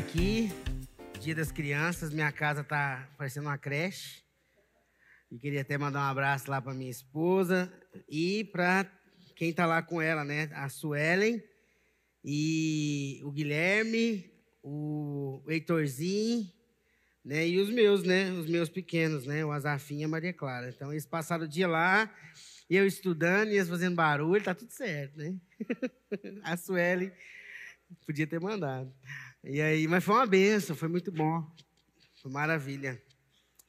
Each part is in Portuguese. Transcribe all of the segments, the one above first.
aqui. Dia das Crianças, minha casa está parecendo uma creche. E queria até mandar um abraço lá para minha esposa e para quem está lá com ela, né? A Suelen e o Guilherme, o Heitorzinho, né? E os meus, né? Os meus pequenos, né? O Azafinha e a Maria Clara. Então eles passaram o dia lá, eu estudando eles fazendo barulho, tá tudo certo, né? a Suelen podia ter mandado. E aí, mas foi uma benção, foi muito bom. Foi maravilha.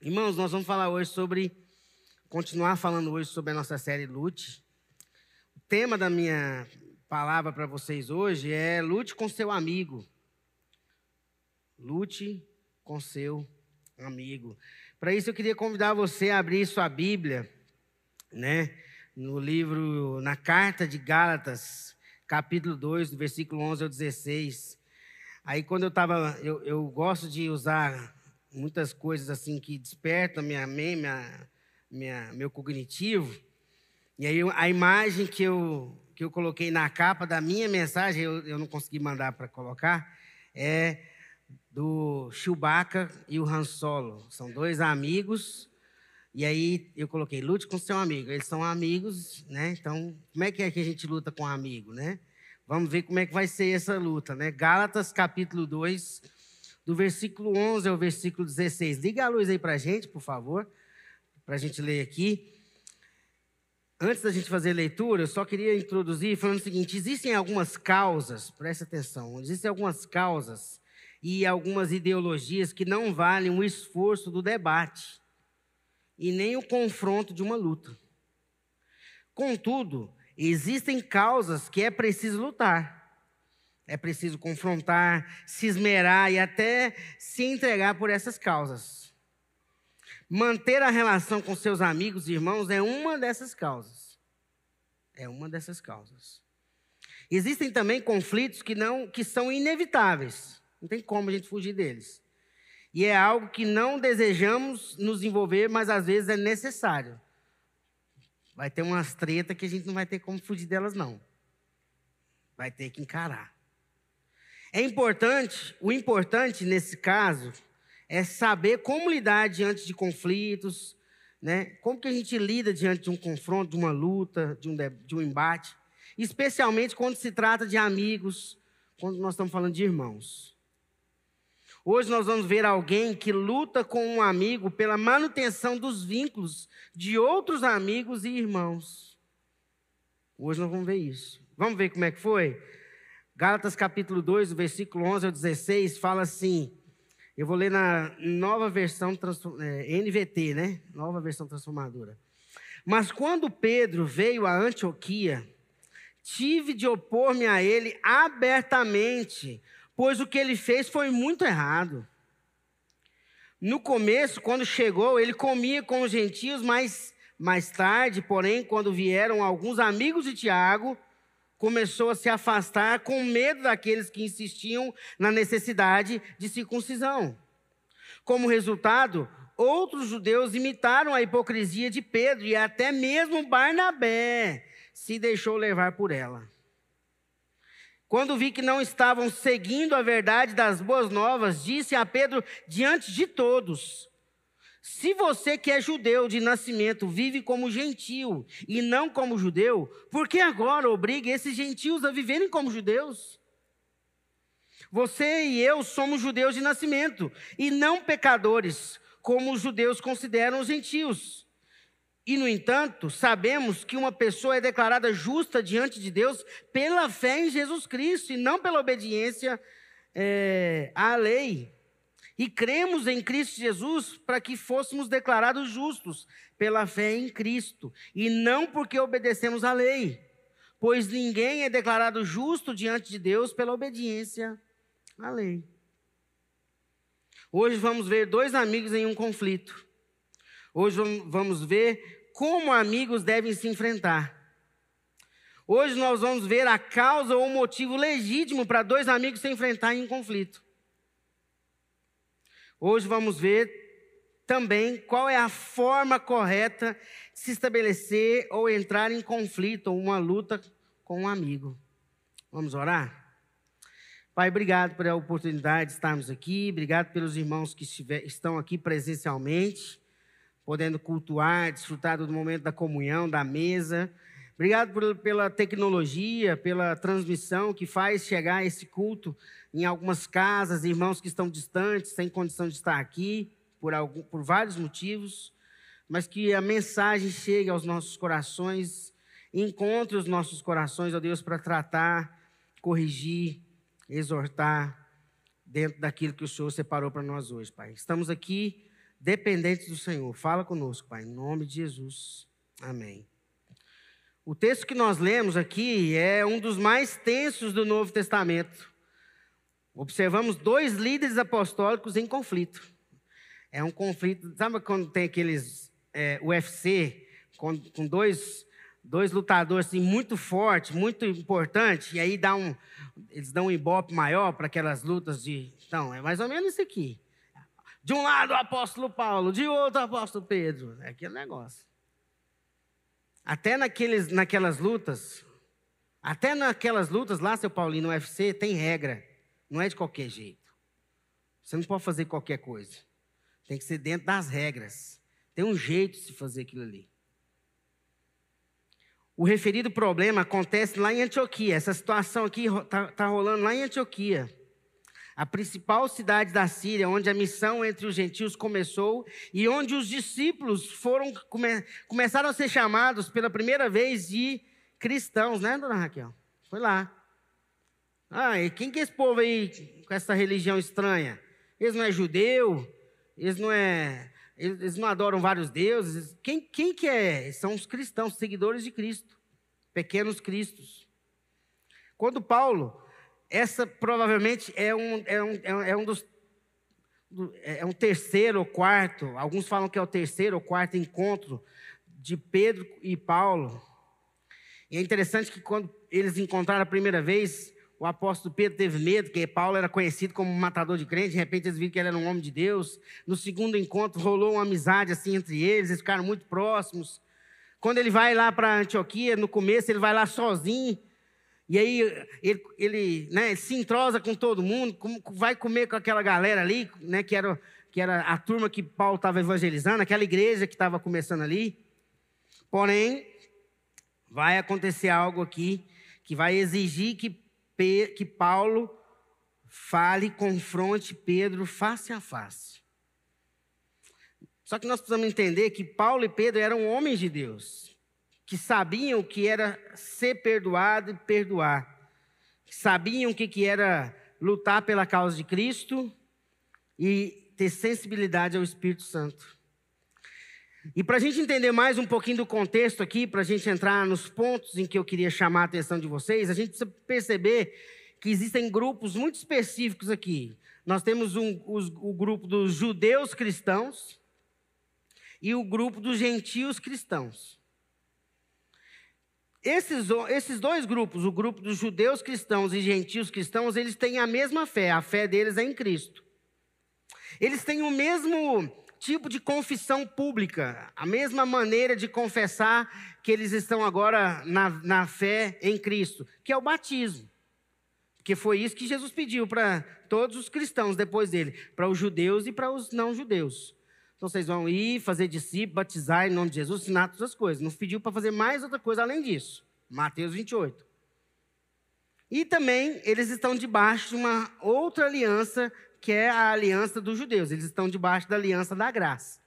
Irmãos, nós vamos falar hoje sobre continuar falando hoje sobre a nossa série Lute. O tema da minha palavra para vocês hoje é lute com seu amigo. Lute com seu amigo. Para isso eu queria convidar você a abrir sua Bíblia, né, no livro, na carta de Gálatas, capítulo 2, do versículo 11 ao 16. Aí quando eu estava, eu, eu gosto de usar muitas coisas assim que despertam minha, minha, minha, meu cognitivo. E aí a imagem que eu, que eu coloquei na capa da minha mensagem, eu, eu não consegui mandar para colocar, é do Chewbacca e o Han Solo. São dois amigos. E aí eu coloquei, lute com seu amigo. Eles são amigos, né? Então, como é que é que a gente luta com um amigo, né? Vamos ver como é que vai ser essa luta, né? Gálatas capítulo 2, do versículo 11 ao versículo 16. Liga a luz aí para a gente, por favor, para a gente ler aqui. Antes da gente fazer a leitura, eu só queria introduzir falando o seguinte: existem algumas causas, preste atenção, existem algumas causas e algumas ideologias que não valem o esforço do debate e nem o confronto de uma luta. Contudo, Existem causas que é preciso lutar. É preciso confrontar, se esmerar e até se entregar por essas causas. Manter a relação com seus amigos e irmãos é uma dessas causas. É uma dessas causas. Existem também conflitos que não que são inevitáveis. Não tem como a gente fugir deles. E é algo que não desejamos nos envolver, mas às vezes é necessário. Vai ter umas tretas que a gente não vai ter como fugir delas, não. Vai ter que encarar. É importante, o importante nesse caso é saber como lidar diante de conflitos, né? Como que a gente lida diante de um confronto, de uma luta, de um, de um embate, especialmente quando se trata de amigos, quando nós estamos falando de irmãos. Hoje nós vamos ver alguém que luta com um amigo pela manutenção dos vínculos de outros amigos e irmãos. Hoje nós vamos ver isso. Vamos ver como é que foi? Gálatas capítulo 2, versículo 11 ao 16, fala assim. Eu vou ler na nova versão é, NVT, né? Nova versão transformadora. Mas quando Pedro veio a Antioquia, tive de opor-me a ele abertamente pois o que ele fez foi muito errado. No começo, quando chegou, ele comia com os gentios, mas mais tarde, porém, quando vieram alguns amigos de Tiago, começou a se afastar com medo daqueles que insistiam na necessidade de circuncisão. Como resultado, outros judeus imitaram a hipocrisia de Pedro e até mesmo Barnabé se deixou levar por ela. Quando vi que não estavam seguindo a verdade das boas novas, disse a Pedro diante de todos: Se você que é judeu de nascimento vive como gentio e não como judeu, por que agora obriga esses gentios a viverem como judeus? Você e eu somos judeus de nascimento e não pecadores, como os judeus consideram os gentios. E, no entanto, sabemos que uma pessoa é declarada justa diante de Deus pela fé em Jesus Cristo e não pela obediência é, à lei. E cremos em Cristo Jesus para que fôssemos declarados justos pela fé em Cristo e não porque obedecemos à lei. Pois ninguém é declarado justo diante de Deus pela obediência à lei. Hoje vamos ver dois amigos em um conflito. Hoje vamos ver como amigos devem se enfrentar. Hoje nós vamos ver a causa ou o motivo legítimo para dois amigos se enfrentarem em conflito. Hoje vamos ver também qual é a forma correta de se estabelecer ou entrar em conflito ou uma luta com um amigo. Vamos orar? Pai, obrigado pela oportunidade de estarmos aqui, obrigado pelos irmãos que estão aqui presencialmente, podendo cultuar, desfrutar do momento da comunhão, da mesa. Obrigado por, pela tecnologia, pela transmissão que faz chegar esse culto em algumas casas, irmãos que estão distantes, sem condição de estar aqui, por, algum, por vários motivos, mas que a mensagem chegue aos nossos corações, encontre os nossos corações, ó Deus, para tratar, corrigir, exortar dentro daquilo que o Senhor separou para nós hoje, Pai. Estamos aqui dependentes do Senhor. Fala conosco, Pai, em nome de Jesus. Amém. O texto que nós lemos aqui é um dos mais tensos do Novo Testamento. Observamos dois líderes apostólicos em conflito. É um conflito, sabe quando tem aqueles é, UFC com, com dois dois lutadores assim, muito fortes, muito importantes, e aí dá um, eles dão um ibope maior para aquelas lutas de. Então, é mais ou menos isso aqui. De um lado o apóstolo Paulo, de outro o apóstolo Pedro. É aquele negócio. Até naqueles, naquelas lutas, até naquelas lutas lá, seu Paulinho, no UFC, tem regra. Não é de qualquer jeito. Você não pode fazer qualquer coisa. Tem que ser dentro das regras. Tem um jeito de se fazer aquilo ali. O referido problema acontece lá em Antioquia. Essa situação aqui está tá rolando lá em Antioquia. A principal cidade da Síria, onde a missão entre os gentios começou e onde os discípulos foram come, começaram a ser chamados pela primeira vez de cristãos, né, dona Raquel? Foi lá. Ah, e quem que é esse povo aí com essa religião estranha? Eles não é judeu, eles não é eles não adoram vários deuses. Quem, quem que é? São os cristãos, seguidores de Cristo. Pequenos cristos. Quando Paulo, essa provavelmente é um, é um, é um dos é um terceiro ou quarto, alguns falam que é o terceiro ou quarto encontro de Pedro e Paulo. E é interessante que quando eles encontraram a primeira vez, o apóstolo Pedro teve medo, porque Paulo era conhecido como matador de crente, de repente eles viram que ele era um homem de Deus. No segundo encontro rolou uma amizade assim entre eles, eles ficaram muito próximos. Quando ele vai lá para Antioquia, no começo ele vai lá sozinho, e aí ele, ele, né, se entrosa com todo mundo, vai comer com aquela galera ali, né, que, era, que era a turma que Paulo estava evangelizando, aquela igreja que estava começando ali. Porém, vai acontecer algo aqui que vai exigir que que Paulo fale, confronte Pedro face a face. Só que nós precisamos entender que Paulo e Pedro eram homens de Deus, que sabiam o que era ser perdoado e perdoar, que sabiam o que era lutar pela causa de Cristo e ter sensibilidade ao Espírito Santo. E para a gente entender mais um pouquinho do contexto aqui, para a gente entrar nos pontos em que eu queria chamar a atenção de vocês, a gente precisa perceber que existem grupos muito específicos aqui. Nós temos um, os, o grupo dos judeus cristãos e o grupo dos gentios cristãos. Esses, esses dois grupos, o grupo dos judeus cristãos e gentios cristãos, eles têm a mesma fé, a fé deles é em Cristo. Eles têm o mesmo tipo de confissão pública, a mesma maneira de confessar que eles estão agora na, na fé em Cristo, que é o batismo. Porque foi isso que Jesus pediu para todos os cristãos depois dele, para os judeus e para os não judeus. Então vocês vão ir, fazer discípulos, batizar em nome de Jesus, ensinar todas as coisas. Não pediu para fazer mais outra coisa além disso. Mateus 28. E também eles estão debaixo de uma outra aliança que é a aliança dos judeus. Eles estão debaixo da aliança da graça.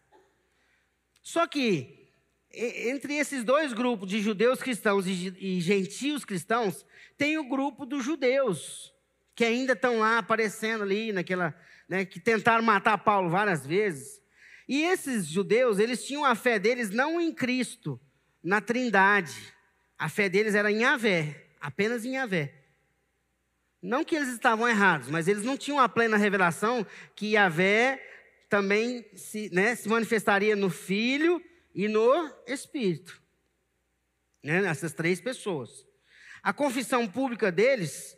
Só que, entre esses dois grupos de judeus cristãos e gentios cristãos, tem o grupo dos judeus, que ainda estão lá aparecendo ali, naquela, né, que tentaram matar Paulo várias vezes. E esses judeus, eles tinham a fé deles não em Cristo, na Trindade. A fé deles era em Yahvé, apenas em Yahvé. Não que eles estavam errados, mas eles não tinham a plena revelação que Yahvé também se, né, se manifestaria no Filho e no Espírito. Né, essas três pessoas. A confissão pública deles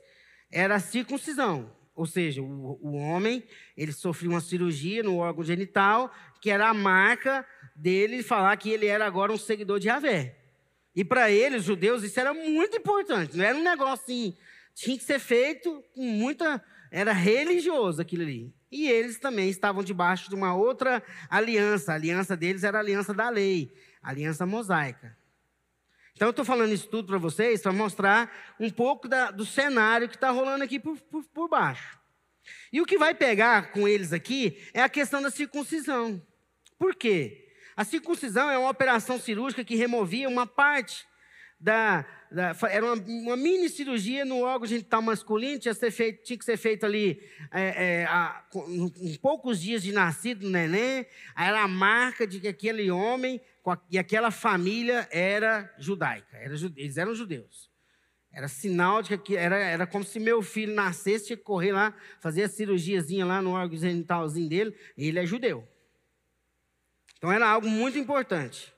era a circuncisão. Ou seja, o, o homem, ele sofreu uma cirurgia no órgão genital, que era a marca dele falar que ele era agora um seguidor de Yahvé. E para eles, judeus, isso era muito importante. Não era um negócio assim, tinha que ser feito com muita. Era religioso aquilo ali. E eles também estavam debaixo de uma outra aliança. A aliança deles era a aliança da lei, a aliança mosaica. Então, eu estou falando isso tudo para vocês para mostrar um pouco da, do cenário que está rolando aqui por, por, por baixo. E o que vai pegar com eles aqui é a questão da circuncisão. Por quê? A circuncisão é uma operação cirúrgica que removia uma parte da, da, era uma, uma, mini cirurgia no órgão genital masculino, tinha que ser feito, tinha que ser feito ali é, é, a, em poucos dias de nascido do neném, era a marca de que aquele homem e aquela família era judaica, era, eles eram judeus. Era sinal de que era, era como se meu filho nascesse, que correr lá, fazer a cirurgiazinha lá no órgão genitalzinho dele, ele é judeu. Então era algo muito importante.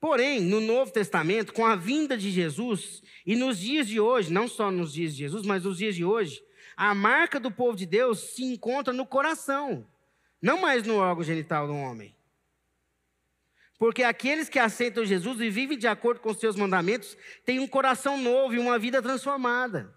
Porém, no Novo Testamento, com a vinda de Jesus, e nos dias de hoje, não só nos dias de Jesus, mas nos dias de hoje, a marca do povo de Deus se encontra no coração, não mais no órgão genital do homem. Porque aqueles que aceitam Jesus e vivem de acordo com os seus mandamentos têm um coração novo e uma vida transformada.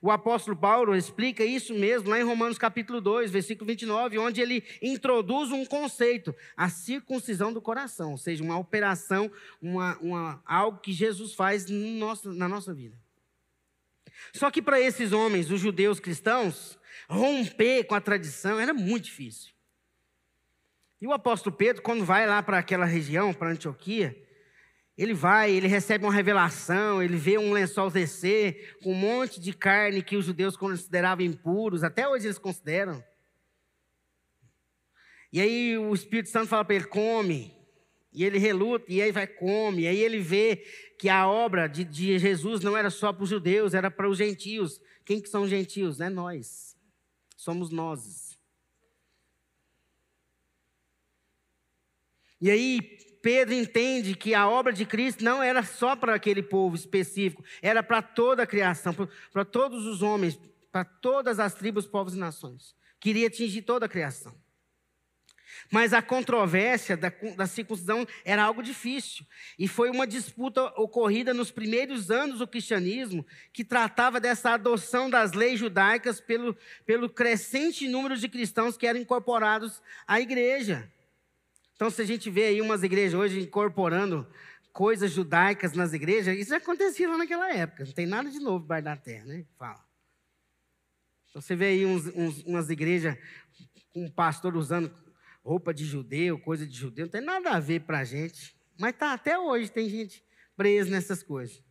O apóstolo Paulo explica isso mesmo lá em Romanos capítulo 2, versículo 29, onde ele introduz um conceito, a circuncisão do coração, ou seja, uma operação, uma, uma, algo que Jesus faz no nosso, na nossa vida. Só que para esses homens, os judeus cristãos, romper com a tradição era muito difícil. E o apóstolo Pedro, quando vai lá para aquela região, para Antioquia, ele vai, ele recebe uma revelação, ele vê um lençol descer com um monte de carne que os judeus consideravam impuros, até hoje eles consideram. E aí o Espírito Santo fala para ele: come. E ele reluta, e aí vai, come. E aí ele vê que a obra de, de Jesus não era só para os judeus, era para os gentios. Quem que são os gentios? É nós. Somos nós. E aí Pedro entende que a obra de Cristo não era só para aquele povo específico, era para toda a criação, para todos os homens, para todas as tribos, povos e nações. Queria atingir toda a criação. Mas a controvérsia da, da, circuncisão era algo difícil. E foi uma disputa ocorrida nos primeiros anos do cristianismo, que tratava dessa adoção das leis judaicas pelo, pelo crescente número de cristãos que eram incorporados à igreja. Então, se a gente vê aí umas igrejas hoje incorporando coisas judaicas nas igrejas, isso já acontecia lá naquela época. Não tem nada de novo debaixo da terra, né? Fala. Então, você vê aí uns, uns, umas igrejas com um pastor usando roupa de judeu, coisa de judeu, não tem nada a ver para a gente. Mas tá, até hoje tem gente presa nessas coisas.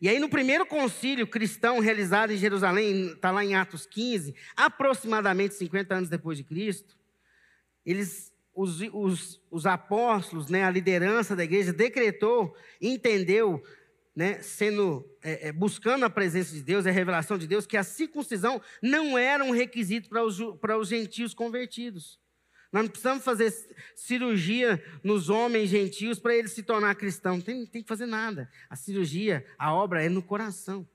E aí, no primeiro concílio cristão realizado em Jerusalém, está lá em Atos 15, aproximadamente 50 anos depois de Cristo, eles os, os, os apóstolos, né, a liderança da igreja decretou, entendeu, né, sendo é, é, buscando a presença de Deus, a revelação de Deus, que a circuncisão não era um requisito para os, para os gentios convertidos. Nós não precisamos fazer cirurgia nos homens gentios para eles se tornar cristãos. Não tem, tem que fazer nada. A cirurgia, a obra é no coração.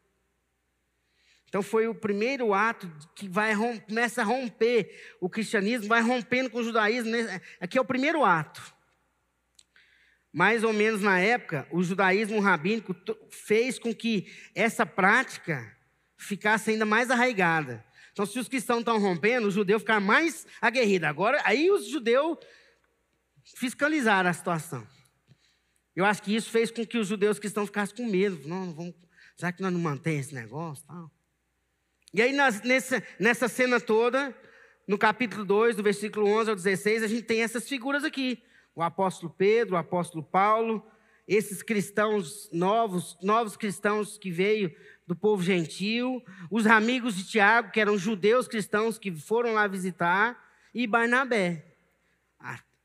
Então foi o primeiro ato que vai começa a romper o cristianismo, vai rompendo com o judaísmo. Né? Aqui é o primeiro ato. Mais ou menos na época, o judaísmo rabínico fez com que essa prática ficasse ainda mais arraigada. Então, se os cristãos estão rompendo, o judeu ficar mais aguerrido. Agora, aí os judeus fiscalizaram a situação. Eu acho que isso fez com que os judeus cristãos ficassem com medo. Não, vamos, será que nós não mantemos esse negócio? E aí, nas, nessa, nessa cena toda, no capítulo 2, do versículo 11 ao 16, a gente tem essas figuras aqui. O apóstolo Pedro, o apóstolo Paulo, esses cristãos novos, novos cristãos que veio do povo gentil, os amigos de Tiago, que eram judeus cristãos que foram lá visitar, e Barnabé.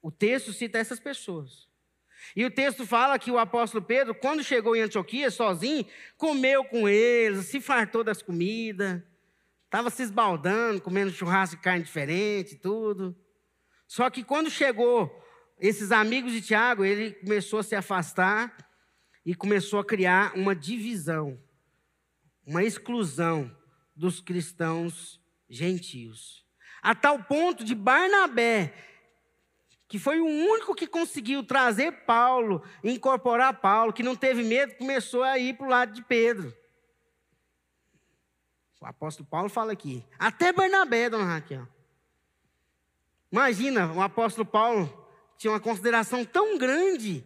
O texto cita essas pessoas. E o texto fala que o apóstolo Pedro, quando chegou em Antioquia sozinho, comeu com eles, se fartou das comidas. Estava se esbaldando, comendo churrasco de carne diferente, tudo. Só que quando chegou esses amigos de Tiago, ele começou a se afastar e começou a criar uma divisão, uma exclusão dos cristãos gentios. A tal ponto de Barnabé, que foi o único que conseguiu trazer Paulo, incorporar Paulo, que não teve medo, começou a ir para o lado de Pedro. O apóstolo Paulo fala aqui. Até Barnabé, dona Raquel. Imagina, o apóstolo Paulo tinha uma consideração tão grande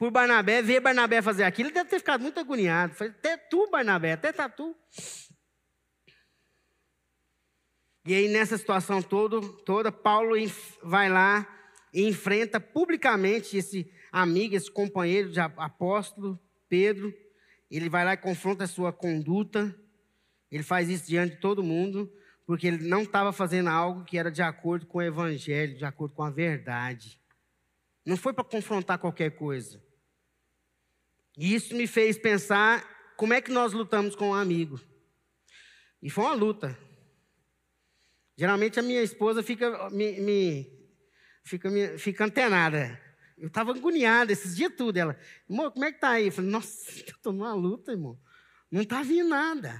por Barnabé, ver Barnabé fazer aquilo, ele deve ter ficado muito agoniado. Falei, até tu, Barnabé, até tá tu. E aí, nessa situação todo, toda, Paulo vai lá e enfrenta publicamente esse amigo, esse companheiro de apóstolo, Pedro. Ele vai lá e confronta a sua conduta. Ele faz isso diante de todo mundo, porque ele não estava fazendo algo que era de acordo com o evangelho, de acordo com a verdade. Não foi para confrontar qualquer coisa. E isso me fez pensar como é que nós lutamos com um amigo. E foi uma luta. Geralmente a minha esposa fica, me, me fica, me, fica antenada. Eu estava agoniado esses dias tudo. Ela, irmão, como é que tá aí? Eu falei, nossa, estou numa luta, irmão. Não está vindo nada.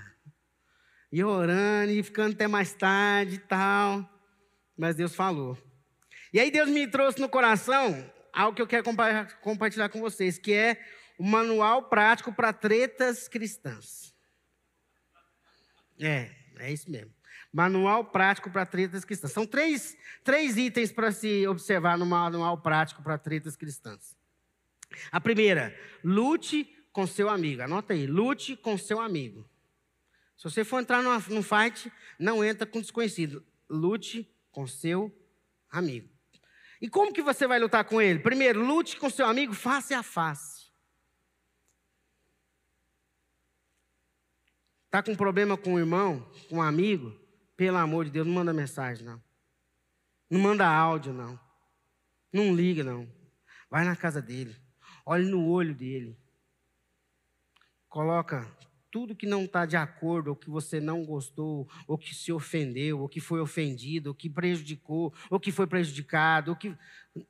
E orando, e ficando até mais tarde e tal. Mas Deus falou. E aí Deus me trouxe no coração algo que eu quero compartilhar com vocês, que é o manual prático para tretas cristãs. É, é isso mesmo. Manual prático para tretas cristãs. São três, três itens para se observar no manual prático para tretas cristãs. A primeira, lute com seu amigo. Anota aí, lute com seu amigo. Se você for entrar numa, num fight, não entra com desconhecido. Lute com seu amigo. E como que você vai lutar com ele? Primeiro, lute com seu amigo face a face. Está com problema com o irmão, com um amigo? Pelo amor de Deus, não manda mensagem, não. Não manda áudio, não. Não liga, não. Vai na casa dele. Olhe no olho dele. Coloca tudo que não está de acordo, ou que você não gostou, ou que se ofendeu, ou que foi ofendido, ou que prejudicou, ou que foi prejudicado, ou que.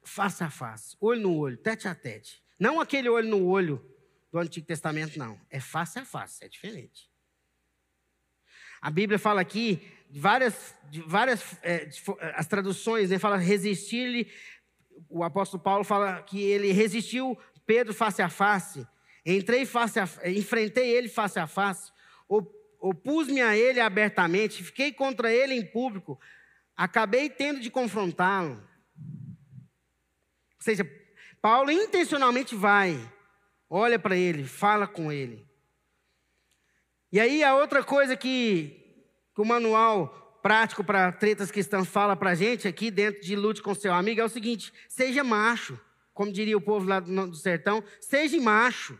Face a face, olho no olho, tete a tete. Não aquele olho no olho do Antigo Testamento, não. É face a face, é diferente. A Bíblia fala aqui várias, várias é, as traduções, né, fala resistir-lhe. O apóstolo Paulo fala que ele resistiu Pedro face a face. Entrei face a, enfrentei ele face a face. Opus-me a ele abertamente. Fiquei contra ele em público. Acabei tendo de confrontá-lo. Ou seja, Paulo intencionalmente vai, olha para ele, fala com ele. E aí a outra coisa que que o manual prático para tretas cristãs fala para a gente aqui dentro de Lute com seu amigo é o seguinte: seja macho, como diria o povo lá do, do sertão, seja macho.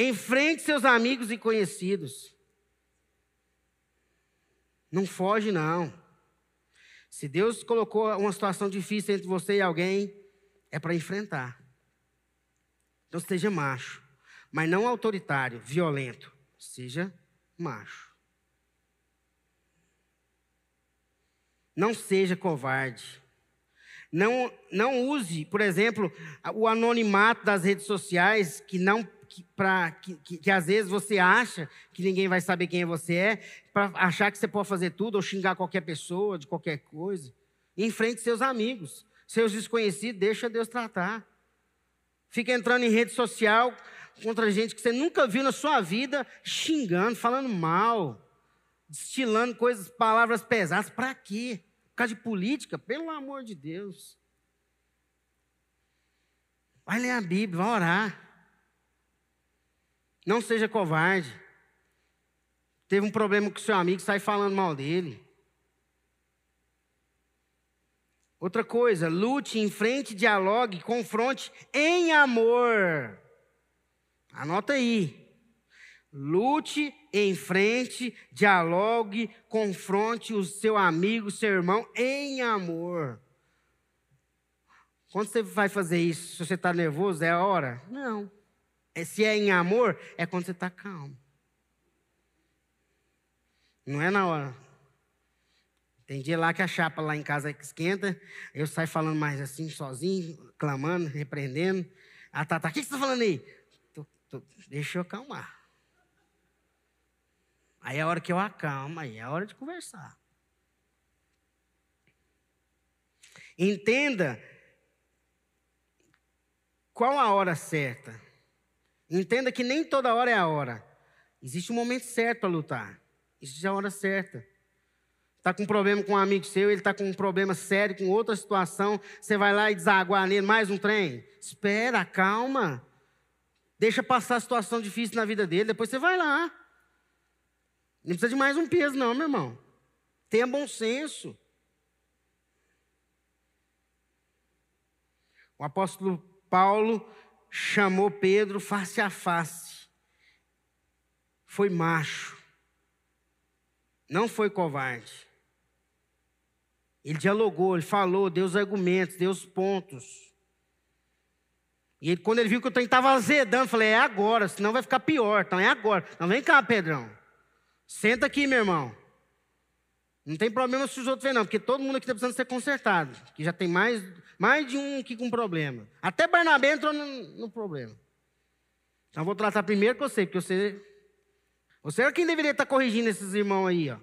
Enfrente seus amigos e conhecidos. Não foge, não. Se Deus colocou uma situação difícil entre você e alguém, é para enfrentar. Então seja macho, mas não autoritário, violento. Seja macho. Não seja covarde. Não, não use, por exemplo, o anonimato das redes sociais, que não que, pra, que, que, que, às vezes você acha que ninguém vai saber quem você é, para achar que você pode fazer tudo ou xingar qualquer pessoa de qualquer coisa. Enfrente seus amigos, seus desconhecidos, deixa Deus tratar. Fica entrando em rede social contra gente que você nunca viu na sua vida, xingando, falando mal, destilando coisas, palavras pesadas. Para quê? causa de política, pelo amor de Deus. Vai ler a Bíblia, vai orar. Não seja covarde. Teve um problema com seu amigo, sai falando mal dele. Outra coisa, lute, enfrente, dialogue, confronte em amor. Anota aí. Lute em frente, dialogue, confronte o seu amigo, seu irmão em amor. Quando você vai fazer isso, se você está nervoso, é a hora? Não. É, se é em amor, é quando você está calmo. Não é na hora. Tem dia lá que a chapa lá em casa esquenta, eu saio falando mais assim, sozinho, clamando, repreendendo. Ah, tá, tá. O que você está falando aí? Tô, tô, deixa eu acalmar. Aí é a hora que eu acalmo, aí é a hora de conversar. Entenda qual a hora certa. Entenda que nem toda hora é a hora. Existe um momento certo para lutar. É a hora certa. Está com um problema com um amigo seu, ele está com um problema sério, com outra situação, você vai lá e desaguar nele mais um trem. Espera, calma. Deixa passar a situação difícil na vida dele, depois você vai lá. Não precisa de mais um peso, não, meu irmão. Tenha bom senso. O apóstolo Paulo chamou Pedro face a face. Foi macho. Não foi covarde. Ele dialogou, ele falou, deu os argumentos, deu os pontos. E ele, quando ele viu que o trem estava azedando, falei, é agora, senão vai ficar pior. Então é agora. Não vem cá, Pedrão. Senta aqui, meu irmão. Não tem problema se os outros verem, não, porque todo mundo aqui está precisando ser consertado. Que já tem mais, mais de um aqui com problema. Até Barnabé entrou no, no problema. Então vou tratar primeiro com você, porque você. Você é quem deveria estar corrigindo esses irmãos aí, ó.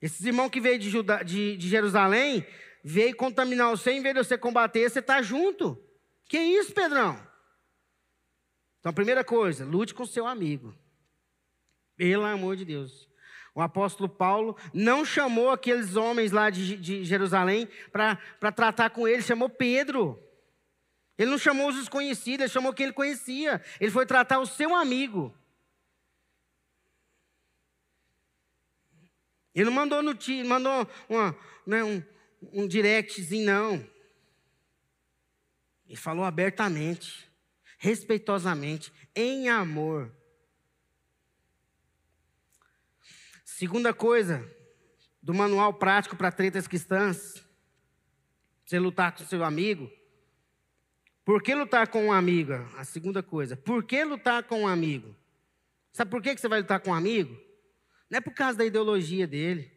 Esses irmãos que veio de, Juda, de, de Jerusalém, veio contaminar você, em vez de você combater, você está junto. Que isso, Pedrão? Então, primeira coisa, lute com seu amigo. Pelo amor de Deus. O apóstolo Paulo não chamou aqueles homens lá de, de Jerusalém para tratar com ele, chamou Pedro. Ele não chamou os desconhecidos, ele chamou quem ele conhecia. Ele foi tratar o seu amigo. Ele não mandou, mandou uma, né, um, um directzinho, não. Ele falou abertamente, respeitosamente, em amor. Segunda coisa, do manual prático para tretas cristãs, você lutar com seu amigo. Por que lutar com um amigo? A segunda coisa, por que lutar com um amigo? Sabe por que você vai lutar com um amigo? Não é por causa da ideologia dele.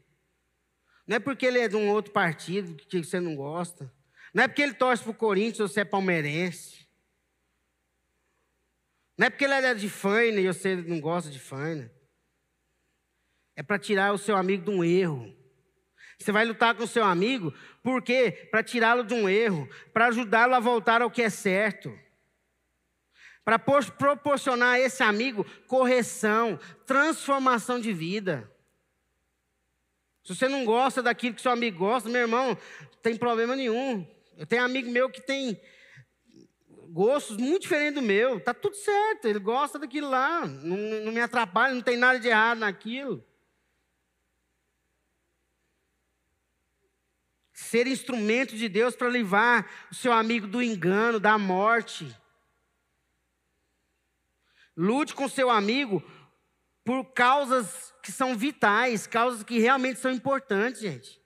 Não é porque ele é de um outro partido que você não gosta. Não é porque ele torce para o Corinthians ou você é palmeirense. Não é porque ele é de Faina e você não gosta de Faina. É para tirar o seu amigo de um erro. Você vai lutar com o seu amigo, por quê? Para tirá-lo de um erro, para ajudá-lo a voltar ao que é certo para proporcionar a esse amigo correção, transformação de vida. Se você não gosta daquilo que seu amigo gosta, meu irmão, não tem problema nenhum. Eu tenho amigo meu que tem gostos muito diferentes do meu. Tá tudo certo, ele gosta daquilo lá. Não, não me atrapalha, não tem nada de errado naquilo. Ser instrumento de Deus para levar o seu amigo do engano, da morte. Lute com seu amigo por causas que são vitais, causas que realmente são importantes, gente.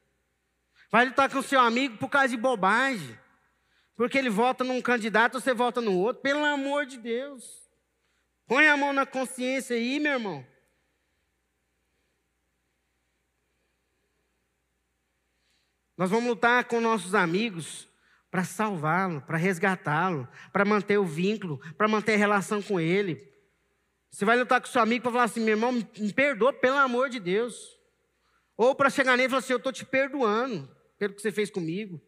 Vai lutar com seu amigo por causa de bobagem. Porque ele vota num candidato, você vota no outro. Pelo amor de Deus. Põe a mão na consciência aí, meu irmão. Nós vamos lutar com nossos amigos para salvá-lo, para resgatá-lo, para manter o vínculo, para manter a relação com ele, você vai lutar com seu amigo para falar assim, meu irmão, me perdoa pelo amor de Deus. Ou para chegar nele e falar assim, eu estou te perdoando pelo que você fez comigo.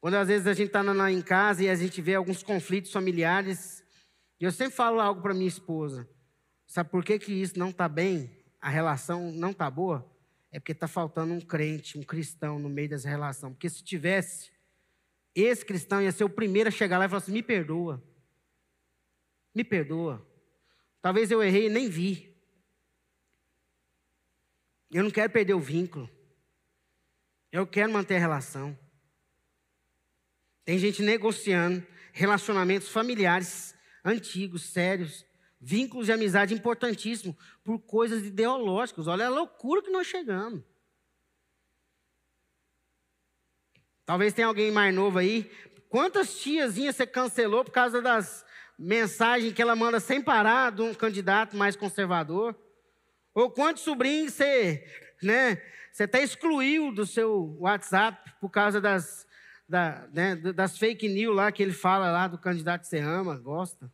Quando às vezes a gente está em casa e a gente vê alguns conflitos familiares, e eu sempre falo algo para minha esposa. Sabe por que, que isso não está bem? A relação não está boa? É porque está faltando um crente, um cristão no meio dessa relação. Porque se tivesse, esse cristão ia ser o primeiro a chegar lá e falar assim: me perdoa. Me perdoa. Talvez eu errei e nem vi. Eu não quero perder o vínculo. Eu quero manter a relação. Tem gente negociando relacionamentos familiares antigos, sérios, vínculos de amizade importantíssimos por coisas ideológicas. Olha a loucura que nós chegamos. Talvez tenha alguém mais novo aí. Quantas tiazinhas você cancelou por causa das mensagem que ela manda sem parar de um candidato mais conservador? Ou quantos sobrinhos você, né, você até excluiu do seu WhatsApp por causa das, da, né, das fake news lá que ele fala lá do candidato que você ama, gosta?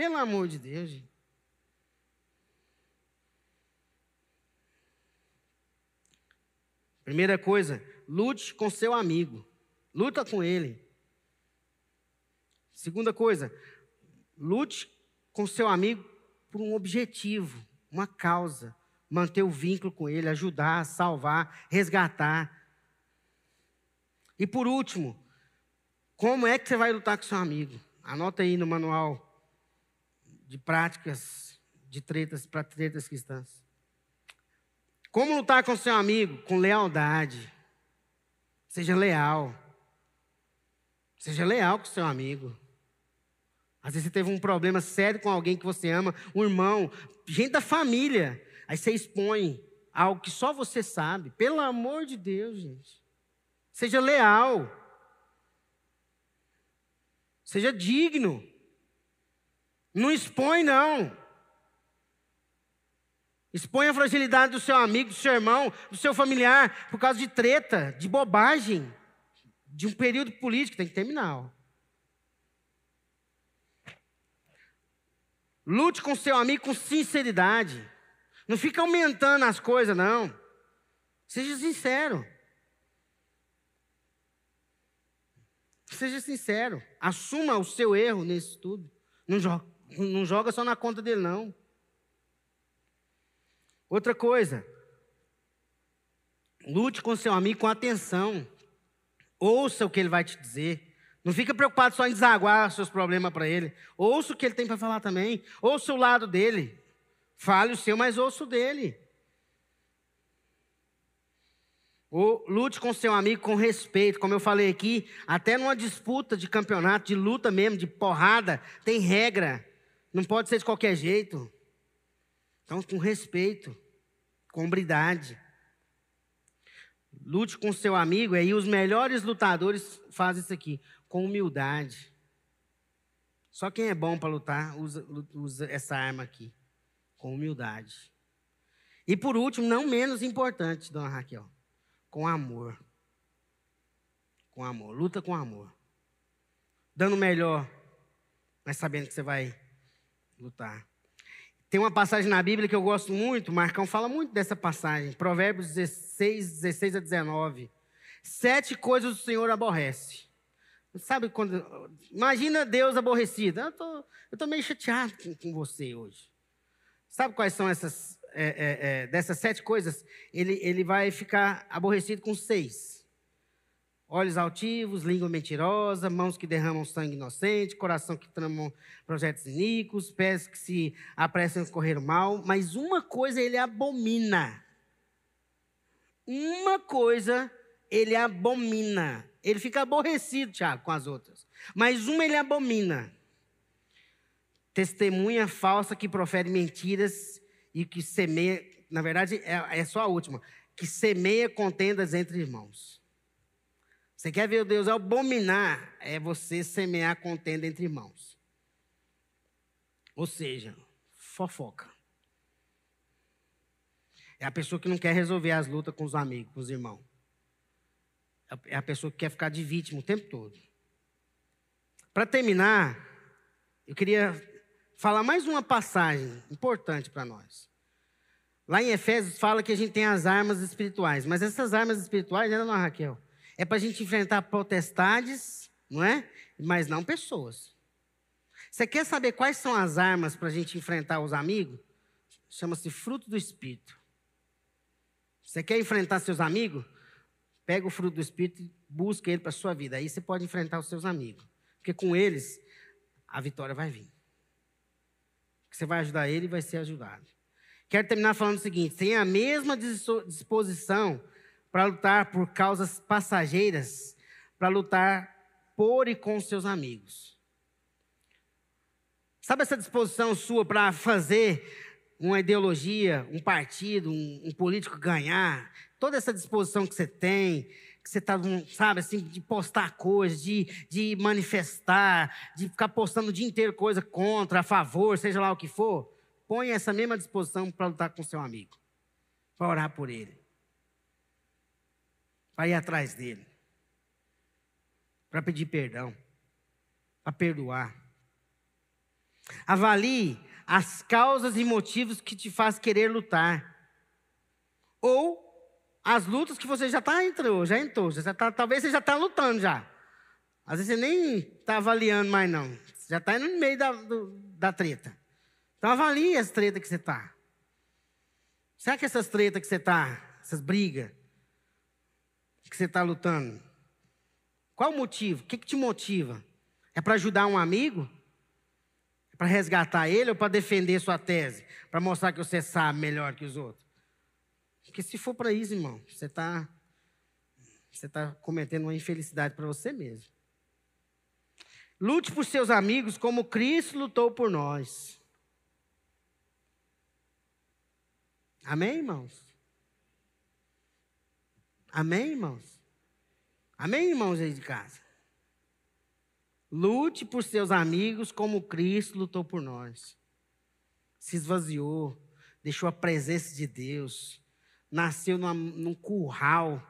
Pelo amor de Deus, gente. Primeira coisa, lute com seu amigo. Luta com ele. Segunda coisa, Lute com seu amigo por um objetivo, uma causa. Manter o vínculo com ele, ajudar, salvar, resgatar. E por último, como é que você vai lutar com seu amigo? Anota aí no manual de práticas de tretas para tretas cristãs. Como lutar com seu amigo? Com lealdade. Seja leal. Seja leal com seu amigo. Às vezes você teve um problema sério com alguém que você ama, um irmão, gente da família. Aí você expõe algo que só você sabe. Pelo amor de Deus, gente. Seja leal. Seja digno. Não expõe, não. Expõe a fragilidade do seu amigo, do seu irmão, do seu familiar, por causa de treta, de bobagem, de um período político. Tem que terminar. Ó. Lute com seu amigo com sinceridade. Não fica aumentando as coisas, não. Seja sincero. Seja sincero. Assuma o seu erro nesse tudo. Não joga, não joga só na conta dele, não. Outra coisa. Lute com seu amigo com atenção. Ouça o que ele vai te dizer. Não fica preocupado só em desaguar seus problemas para ele. Ouça o que ele tem para falar também. Ouça o lado dele. Fale o seu, mas ouça o dele. Ou lute com seu amigo com respeito, como eu falei aqui, até numa disputa de campeonato, de luta mesmo, de porrada, tem regra. Não pode ser de qualquer jeito. Então, com respeito, com hombridade. Lute com seu amigo, e aí os melhores lutadores fazem isso aqui com humildade. Só quem é bom para lutar usa, usa essa arma aqui, com humildade. E por último, não menos importante, dona Raquel, com amor. Com amor, luta com amor. Dando o melhor, mas sabendo que você vai lutar. Tem uma passagem na Bíblia que eu gosto muito, Marcão fala muito dessa passagem, Provérbios 16, 16 a 19. Sete coisas o Senhor aborrece Sabe quando. Imagina Deus aborrecido. Eu tô, eu tô meio chateado com, com você hoje. Sabe quais são essas. É, é, é, dessas sete coisas? Ele, ele vai ficar aborrecido com seis: olhos altivos, língua mentirosa, mãos que derramam sangue inocente, coração que tramam projetos iníquos, pés que se apressam a correr o mal. Mas uma coisa ele abomina. Uma coisa ele abomina. Ele fica aborrecido, Tiago, com as outras. Mas uma ele abomina. Testemunha falsa que profere mentiras e que semeia. Na verdade, é, é só a última. Que semeia contendas entre irmãos. Você quer ver Deus abominar? É você semear contenda entre irmãos. Ou seja, fofoca. É a pessoa que não quer resolver as lutas com os amigos, com os irmãos. É a pessoa que quer ficar de vítima o tempo todo. Para terminar, eu queria falar mais uma passagem importante para nós. Lá em Efésios fala que a gente tem as armas espirituais, mas essas armas espirituais, não, é, Raquel? É para a gente enfrentar potestades, não é? Mas não pessoas. Você quer saber quais são as armas para a gente enfrentar os amigos? Chama-se fruto do Espírito. Você quer enfrentar seus amigos? Pega o fruto do Espírito e busca ele para a sua vida. Aí você pode enfrentar os seus amigos. Porque com eles, a vitória vai vir. Você vai ajudar ele e vai ser ajudado. Quero terminar falando o seguinte: tenha a mesma disposição para lutar por causas passageiras, para lutar por e com seus amigos. Sabe essa disposição sua para fazer uma ideologia, um partido, um, um político ganhar, toda essa disposição que você tem, que você está, sabe, assim, de postar coisas, de, de manifestar, de ficar postando o dia inteiro coisa contra, a favor, seja lá o que for, põe essa mesma disposição para lutar com seu amigo, para orar por ele, para ir atrás dele, para pedir perdão, para perdoar. Avalie as causas e motivos que te faz querer lutar. Ou as lutas que você já tá entrou, já entrou, já tá, talvez você já está lutando já. Às vezes você nem está avaliando mais não, você já está no meio da, do, da treta. Então avalie as tretas que você está. Será que essas tretas que você está, essas brigas que você está lutando, qual o motivo? O que, que te motiva? É para ajudar um amigo? É para resgatar ele ou para defender sua tese? Para mostrar que você sabe melhor que os outros? Porque se for para isso, irmão, você está você tá cometendo uma infelicidade para você mesmo. Lute por seus amigos como Cristo lutou por nós. Amém, irmãos? Amém, irmãos? Amém, irmãos aí de casa? Lute por seus amigos como Cristo lutou por nós. Se esvaziou, deixou a presença de Deus, nasceu numa, num curral.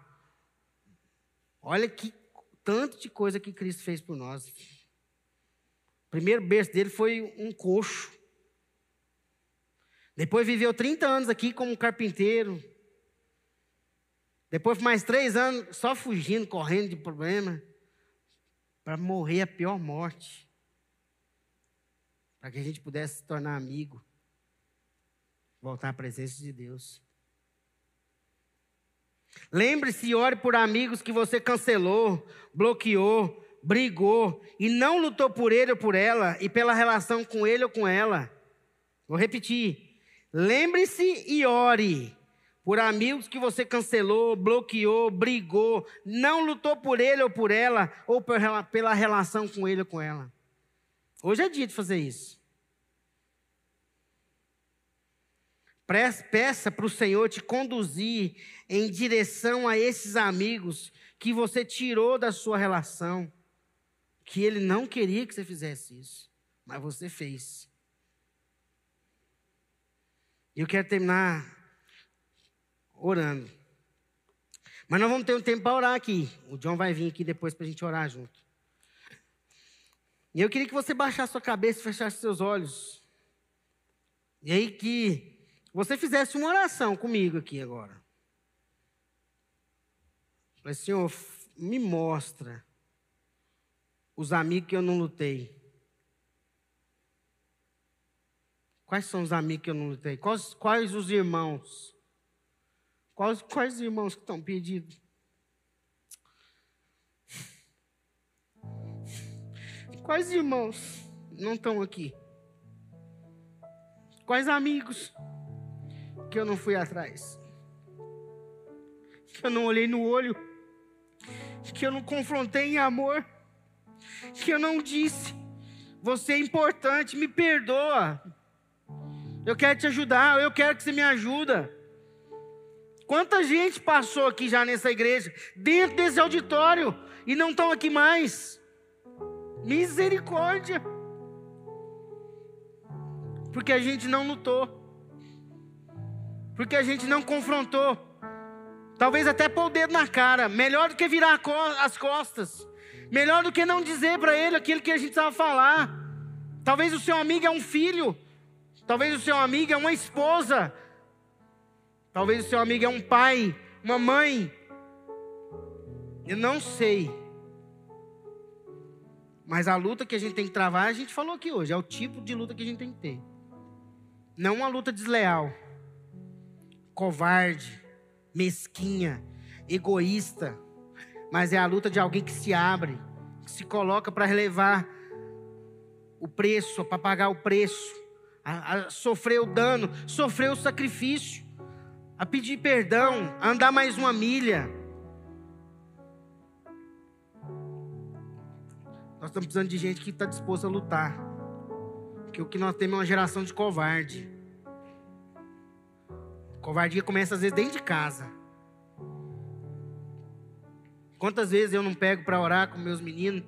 Olha que tanto de coisa que Cristo fez por nós. O primeiro berço dele foi um coxo. Depois viveu 30 anos aqui como carpinteiro. Depois mais três anos só fugindo, correndo de problema. Para morrer a pior morte. Para que a gente pudesse se tornar amigo. Voltar à presença de Deus. Lembre-se e ore por amigos que você cancelou, bloqueou, brigou e não lutou por ele ou por ela e pela relação com ele ou com ela. Vou repetir. Lembre-se e ore por amigos que você cancelou, bloqueou, brigou, não lutou por ele ou por ela, ou pela relação com ele ou com ela. Hoje é dia de fazer isso. Peça para o Senhor te conduzir em direção a esses amigos que você tirou da sua relação, que ele não queria que você fizesse isso, mas você fez. E eu quero terminar orando. Mas nós vamos ter um tempo para orar aqui. O John vai vir aqui depois para a gente orar junto. E eu queria que você baixasse sua cabeça e fechasse seus olhos. E aí que você fizesse uma oração comigo aqui agora. Falei, Senhor, me mostra os amigos que eu não lutei. Quais são os amigos que eu não lutei? Quais, quais os irmãos? Quais, quais irmãos que estão pedidos? Quais irmãos não estão aqui? Quais amigos que eu não fui atrás? Que eu não olhei no olho? Que eu não confrontei em amor? Que eu não disse, você é importante, me perdoa. Eu quero te ajudar, eu quero que você me ajuda. Quanta gente passou aqui já nessa igreja, dentro desse auditório, e não estão aqui mais. Misericórdia. Porque a gente não lutou. Porque a gente não confrontou. Talvez até pôr o dedo na cara. Melhor do que virar as costas. Melhor do que não dizer para ele aquilo que a gente precisava falar. Talvez o seu amigo é um filho Talvez o seu amigo é uma esposa. Talvez o seu amigo é um pai, uma mãe. Eu não sei. Mas a luta que a gente tem que travar, a gente falou aqui hoje, é o tipo de luta que a gente tem que ter. Não uma luta desleal, covarde, mesquinha, egoísta, mas é a luta de alguém que se abre, que se coloca para relevar o preço, para pagar o preço a, a sofrer o dano, sofrer o sacrifício, a pedir perdão, a andar mais uma milha. Nós estamos precisando de gente que está disposta a lutar. Porque o que nós temos é uma geração de covarde. Covardia começa às vezes dentro de casa. Quantas vezes eu não pego para orar com meus meninos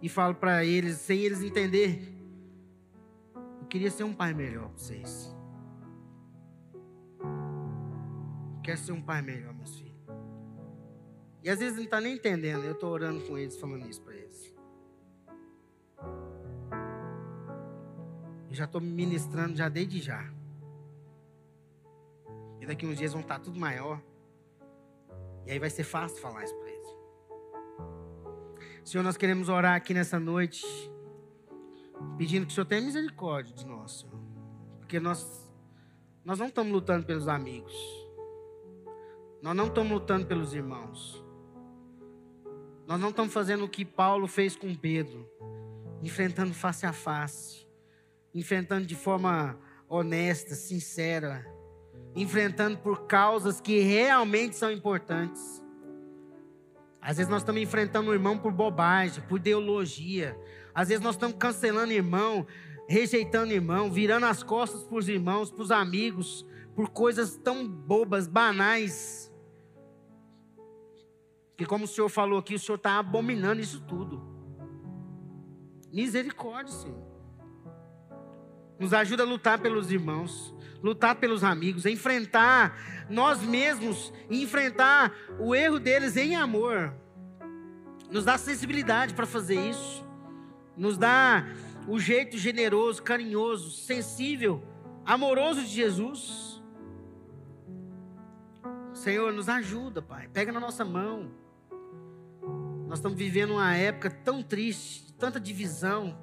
e falo para eles, sem eles entender, queria ser um pai melhor para vocês. Quer ser um pai melhor, meus filhos. E às vezes não está nem entendendo. Eu estou orando com eles, falando isso para eles. Eu já estou ministrando já desde já. E daqui uns dias vão estar tá tudo maior. E aí vai ser fácil falar isso para eles. Senhor, nós queremos orar aqui nessa noite pedindo que o Senhor tenha misericórdia de nós, Senhor. Porque nós, nós não estamos lutando pelos amigos. Nós não estamos lutando pelos irmãos. Nós não estamos fazendo o que Paulo fez com Pedro, enfrentando face a face, enfrentando de forma honesta, sincera, enfrentando por causas que realmente são importantes. Às vezes nós estamos enfrentando o irmão por bobagem, por ideologia. Às vezes nós estamos cancelando irmão, rejeitando irmão, virando as costas para os irmãos, para os amigos, por coisas tão bobas, banais. Que como o Senhor falou aqui, o Senhor está abominando isso tudo. Misericórdia, Senhor. Nos ajuda a lutar pelos irmãos, lutar pelos amigos, enfrentar nós mesmos, enfrentar o erro deles em amor. Nos dá sensibilidade para fazer isso. Nos dá o jeito generoso, carinhoso, sensível, amoroso de Jesus. Senhor, nos ajuda, Pai. Pega na nossa mão. Nós estamos vivendo uma época tão triste, tanta divisão.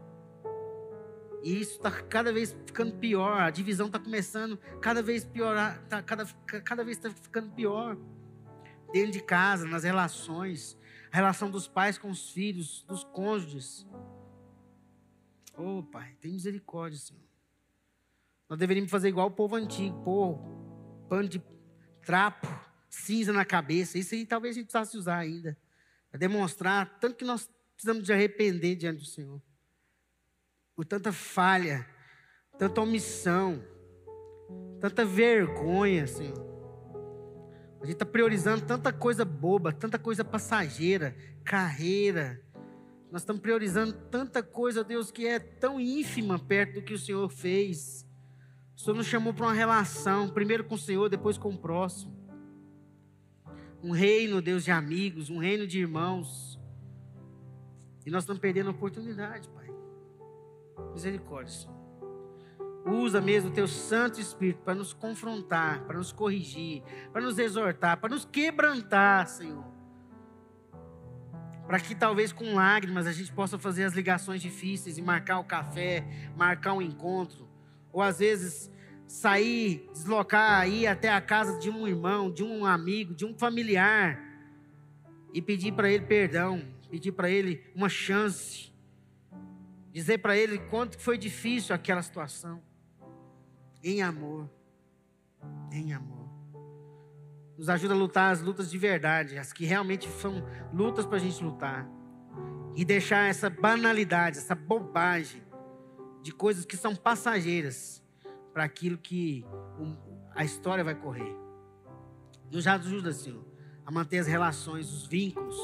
E isso está cada vez ficando pior. A divisão está começando cada vez piorar, tá, cada, cada vez está ficando pior. Dentro de casa, nas relações, a relação dos pais com os filhos, dos cônjuges. Oh, Pai, tem misericórdia, Senhor. Nós deveríamos fazer igual o povo antigo, pôr pano de trapo, cinza na cabeça. Isso aí talvez a gente precisasse usar ainda. Para demonstrar tanto que nós precisamos de arrepender diante do Senhor por tanta falha, tanta omissão, tanta vergonha, Senhor. A gente está priorizando tanta coisa boba, tanta coisa passageira, carreira. Nós estamos priorizando tanta coisa, Deus, que é tão ínfima perto do que o Senhor fez. O Senhor nos chamou para uma relação, primeiro com o Senhor, depois com o próximo. Um reino, Deus, de amigos, um reino de irmãos. E nós estamos perdendo a oportunidade, Pai. Misericórdia, Senhor. Usa mesmo o teu Santo Espírito para nos confrontar, para nos corrigir, para nos exortar, para nos quebrantar, Senhor. Para que talvez com lágrimas a gente possa fazer as ligações difíceis e marcar o café, marcar um encontro. Ou às vezes sair, deslocar, ir até a casa de um irmão, de um amigo, de um familiar e pedir para ele perdão, pedir para ele uma chance Dizer para ele quanto foi difícil aquela situação. Em amor. Em amor. Nos ajuda a lutar as lutas de verdade, as que realmente são lutas para a gente lutar. E deixar essa banalidade, essa bobagem de coisas que são passageiras para aquilo que a história vai correr. Nos ajuda, Senhor, a manter as relações, os vínculos.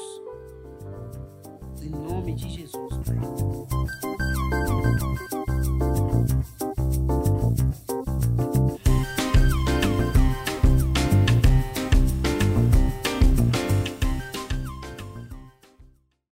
Em nome de Jesus, Pai.